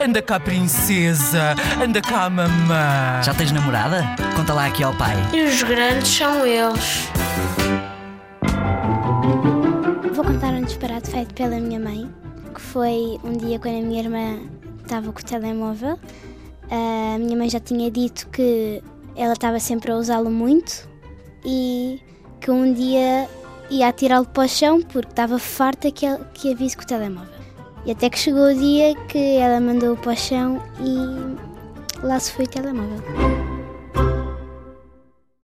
Anda cá, princesa. Anda cá, mamã. Já tens namorada? Conta lá aqui ao pai. E os grandes são eles. Vou contar um disparate feito pela minha mãe, que foi um dia quando a minha irmã estava com o telemóvel. A minha mãe já tinha dito que ela estava sempre a usá-lo muito e que um dia ia atirá-lo para o chão porque estava farta que, ela, que a visse com o telemóvel. E até que chegou o dia que ela mandou-o para o chão e lá se foi o telemóvel.